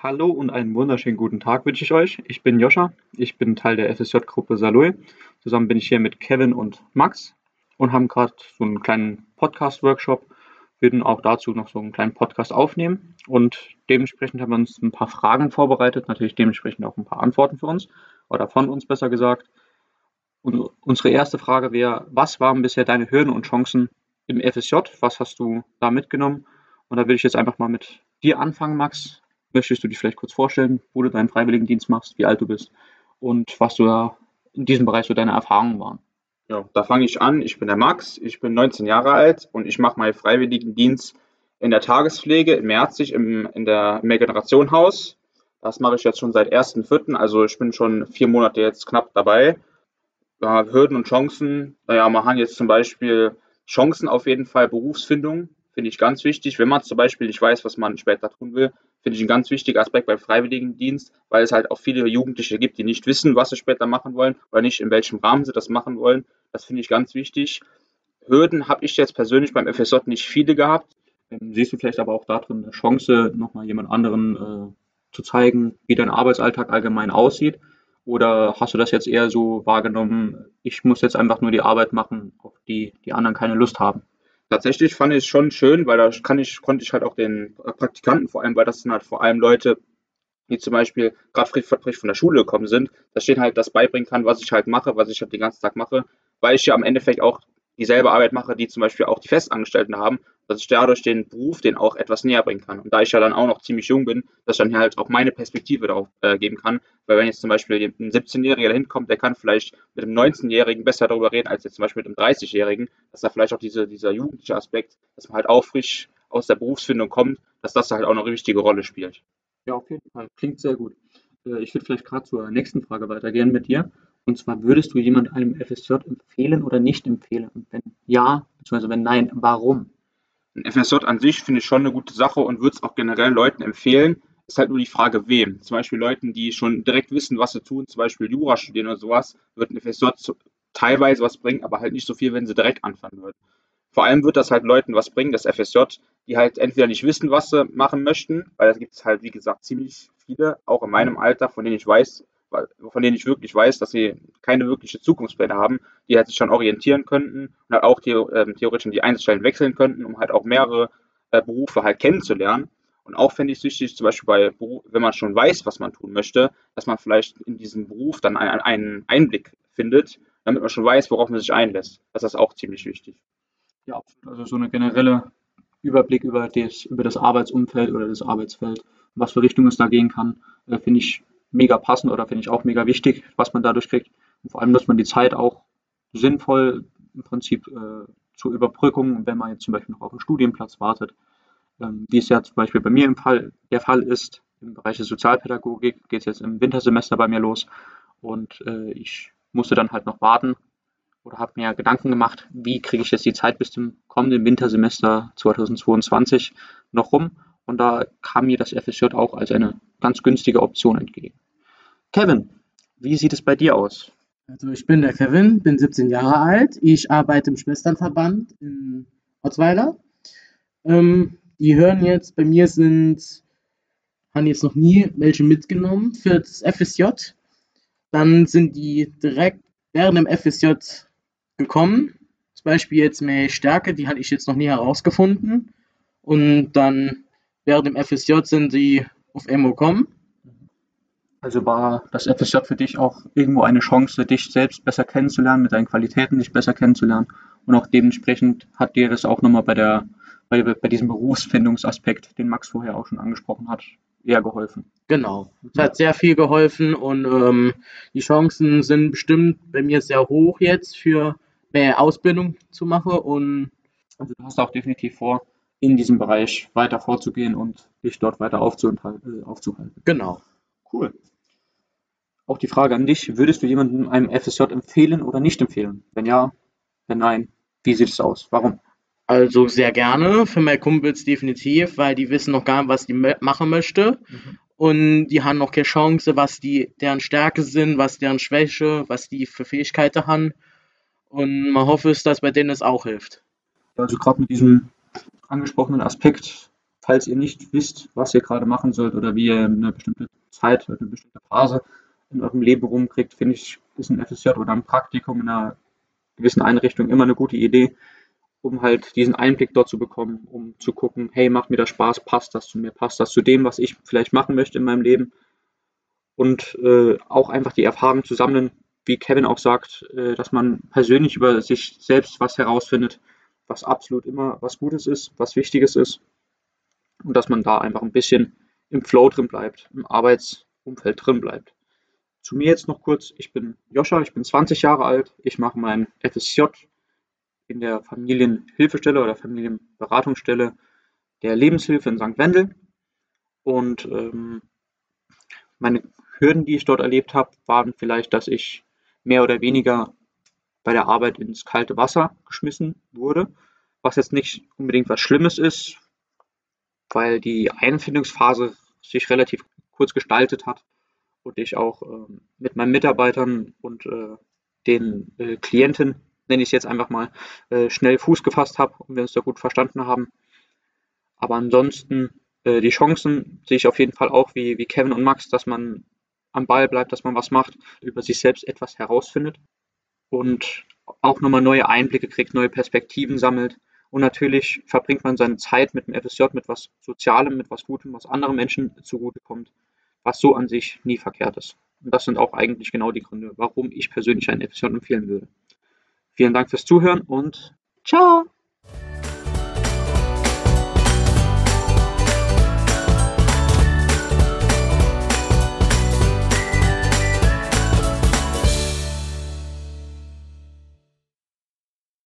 Hallo und einen wunderschönen guten Tag wünsche ich euch. Ich bin Joscha, ich bin Teil der FSJ-Gruppe Saloy. Zusammen bin ich hier mit Kevin und Max und haben gerade so einen kleinen Podcast-Workshop. Wir werden auch dazu noch so einen kleinen Podcast aufnehmen und dementsprechend haben wir uns ein paar Fragen vorbereitet, natürlich dementsprechend auch ein paar Antworten für uns oder von uns besser gesagt. Und unsere erste Frage wäre, was waren bisher deine Hürden und Chancen im FSJ? Was hast du da mitgenommen? Und da würde ich jetzt einfach mal mit dir anfangen, Max. Möchtest du dich vielleicht kurz vorstellen, wo du deinen Freiwilligendienst machst, wie alt du bist und was du da in diesem Bereich so deine Erfahrungen waren? Ja, da fange ich an. Ich bin der Max, ich bin 19 Jahre alt und ich mache meinen Freiwilligendienst in der Tagespflege in Merzig im, in der Mehrgenerationenhaus. Das mache ich jetzt schon seit 1.4., also ich bin schon vier Monate jetzt knapp dabei. Ja, Hürden und Chancen, naja, man hat jetzt zum Beispiel Chancen auf jeden Fall, Berufsfindung, finde ich ganz wichtig. Wenn man zum Beispiel nicht weiß, was man später tun will, finde ich ein ganz wichtiger Aspekt beim Freiwilligendienst, weil es halt auch viele Jugendliche gibt, die nicht wissen, was sie später machen wollen oder nicht in welchem Rahmen sie das machen wollen. Das finde ich ganz wichtig. Hürden habe ich jetzt persönlich beim FSJ nicht viele gehabt. Ähm, siehst du vielleicht aber auch darin eine Chance, nochmal jemand anderen äh, zu zeigen, wie dein Arbeitsalltag allgemein aussieht? Oder hast du das jetzt eher so wahrgenommen, ich muss jetzt einfach nur die Arbeit machen, auf die die anderen keine Lust haben? Tatsächlich fand ich es schon schön, weil da kann ich, konnte ich halt auch den Praktikanten vor allem, weil das sind halt vor allem Leute, die zum Beispiel gerade von der Schule gekommen sind, dass ich denen halt das beibringen kann, was ich halt mache, was ich halt den ganzen Tag mache, weil ich ja am Endeffekt auch dieselbe Arbeit mache, die zum Beispiel auch die Festangestellten haben, dass ich dadurch den Beruf den auch etwas näher bringen kann. Und da ich ja dann auch noch ziemlich jung bin, dass ich dann halt auch meine Perspektive darauf äh, geben kann. Weil wenn jetzt zum Beispiel ein 17-Jähriger dahin kommt, der kann vielleicht mit einem 19-Jährigen besser darüber reden, als jetzt zum Beispiel mit einem 30-Jährigen, dass da vielleicht auch diese, dieser jugendliche Aspekt, dass man halt auch frisch aus der Berufsfindung kommt, dass das halt auch noch eine wichtige Rolle spielt. Ja, auf jeden Fall. Klingt sehr gut. Äh, ich würde vielleicht gerade zur nächsten Frage weitergehen mit dir. Und zwar, würdest du jemand einem FSJ empfehlen oder nicht empfehlen? Und wenn ja, beziehungsweise wenn nein, warum? Ein FSJ an sich finde ich schon eine gute Sache und würde es auch generell Leuten empfehlen. Ist halt nur die Frage, wem. Zum Beispiel Leuten, die schon direkt wissen, was sie tun, zum Beispiel Jura studieren oder sowas, wird ein FSJ teilweise was bringen, aber halt nicht so viel, wenn sie direkt anfangen würden. Vor allem wird das halt Leuten was bringen, das FSJ, die halt entweder nicht wissen, was sie machen möchten, weil da gibt es halt, wie gesagt, ziemlich viele, auch in meinem Alter, von denen ich weiß, von denen ich wirklich weiß, dass sie keine wirkliche Zukunftspläne haben, die halt sich schon orientieren könnten und halt auch ähm, theoretisch in die Einzelstellen wechseln könnten, um halt auch mehrere äh, Berufe halt kennenzulernen. Und auch fände ich es wichtig, zum Beispiel bei, wenn man schon weiß, was man tun möchte, dass man vielleicht in diesen Beruf dann einen, Einblick findet, damit man schon weiß, worauf man sich einlässt. Das ist auch ziemlich wichtig. Ja, also so eine generelle Überblick über das, über das Arbeitsumfeld oder das Arbeitsfeld, was für Richtung es da gehen kann, äh, finde ich mega passend oder finde ich auch mega wichtig, was man dadurch kriegt. Und vor allem, dass man die Zeit auch sinnvoll im Prinzip äh, zur Überbrückung, wenn man jetzt zum Beispiel noch auf einen Studienplatz wartet, ähm, wie es ja zum Beispiel bei mir im Fall der Fall ist, im Bereich der Sozialpädagogik geht es jetzt im Wintersemester bei mir los und äh, ich musste dann halt noch warten oder habe mir Gedanken gemacht, wie kriege ich jetzt die Zeit bis zum kommenden Wintersemester 2022 noch rum und da kam mir das FSJ auch als eine ganz günstige Option entgegen. Kevin, wie sieht es bei dir aus? Also ich bin der Kevin, bin 17 Jahre alt. Ich arbeite im Schwesternverband in Otzweiler. Ähm, die hören jetzt, bei mir sind, haben jetzt noch nie welche mitgenommen für das FSJ. Dann sind die direkt während dem FSJ gekommen. Zum Beispiel jetzt mehr Stärke, die hatte ich jetzt noch nie herausgefunden. Und dann während dem FSJ sind sie auf Emo kommen. Also war das FSJ für dich auch irgendwo eine Chance, dich selbst besser kennenzulernen, mit deinen Qualitäten dich besser kennenzulernen. Und auch dementsprechend hat dir das auch nochmal bei der bei, bei diesem Berufsfindungsaspekt, den Max vorher auch schon angesprochen hat, eher geholfen. Genau. Es hat sehr viel geholfen und ähm, die Chancen sind bestimmt bei mir sehr hoch jetzt für mehr Ausbildung zu machen und also du hast auch definitiv vor, in diesem Bereich weiter vorzugehen und dich dort weiter aufzuhalten. Äh, genau. Cool. Auch die Frage an dich, würdest du jemandem einem FSJ empfehlen oder nicht empfehlen? Wenn ja, wenn nein, wie sieht es aus? Warum? Also sehr gerne, für meine Kumpels definitiv, weil die wissen noch gar nicht, was die machen möchte. Mhm. Und die haben noch keine Chance, was die, deren Stärke sind, was deren Schwäche, was die für Fähigkeiten haben. Und man hofft, dass bei denen es auch hilft. Also gerade mit diesem angesprochenen Aspekt falls ihr nicht wisst, was ihr gerade machen sollt oder wie ihr eine bestimmte Zeit oder eine bestimmte Phase in eurem Leben rumkriegt, finde ich, ist ein FSJ oder ein Praktikum in einer gewissen Einrichtung immer eine gute Idee, um halt diesen Einblick dort zu bekommen, um zu gucken, hey, macht mir das Spaß, passt das zu mir, passt das zu dem, was ich vielleicht machen möchte in meinem Leben? Und äh, auch einfach die Erfahrung zu sammeln, wie Kevin auch sagt, äh, dass man persönlich über sich selbst was herausfindet, was absolut immer was Gutes ist, was Wichtiges ist und dass man da einfach ein bisschen im Flow drin bleibt, im Arbeitsumfeld drin bleibt. Zu mir jetzt noch kurz, ich bin Joscha, ich bin 20 Jahre alt, ich mache mein FSJ in der Familienhilfestelle oder Familienberatungsstelle der Lebenshilfe in St. Wendel und ähm, meine Hürden, die ich dort erlebt habe, waren vielleicht, dass ich mehr oder weniger bei der Arbeit ins kalte Wasser geschmissen wurde, was jetzt nicht unbedingt was Schlimmes ist, weil die Einfindungsphase sich relativ kurz gestaltet hat und ich auch äh, mit meinen Mitarbeitern und äh, den äh, Klienten, nenne ich es jetzt einfach mal, äh, schnell Fuß gefasst habe und wir uns da gut verstanden haben. Aber ansonsten äh, die Chancen sehe ich auf jeden Fall auch wie, wie Kevin und Max, dass man am Ball bleibt, dass man was macht, über sich selbst etwas herausfindet und auch nochmal neue Einblicke kriegt, neue Perspektiven sammelt. Und natürlich verbringt man seine Zeit mit dem FSJ, mit was Sozialem, mit was Gutem, was anderen Menschen zugutekommt, was so an sich nie verkehrt ist. Und das sind auch eigentlich genau die Gründe, warum ich persönlich einen FSJ empfehlen würde. Vielen Dank fürs Zuhören und ciao!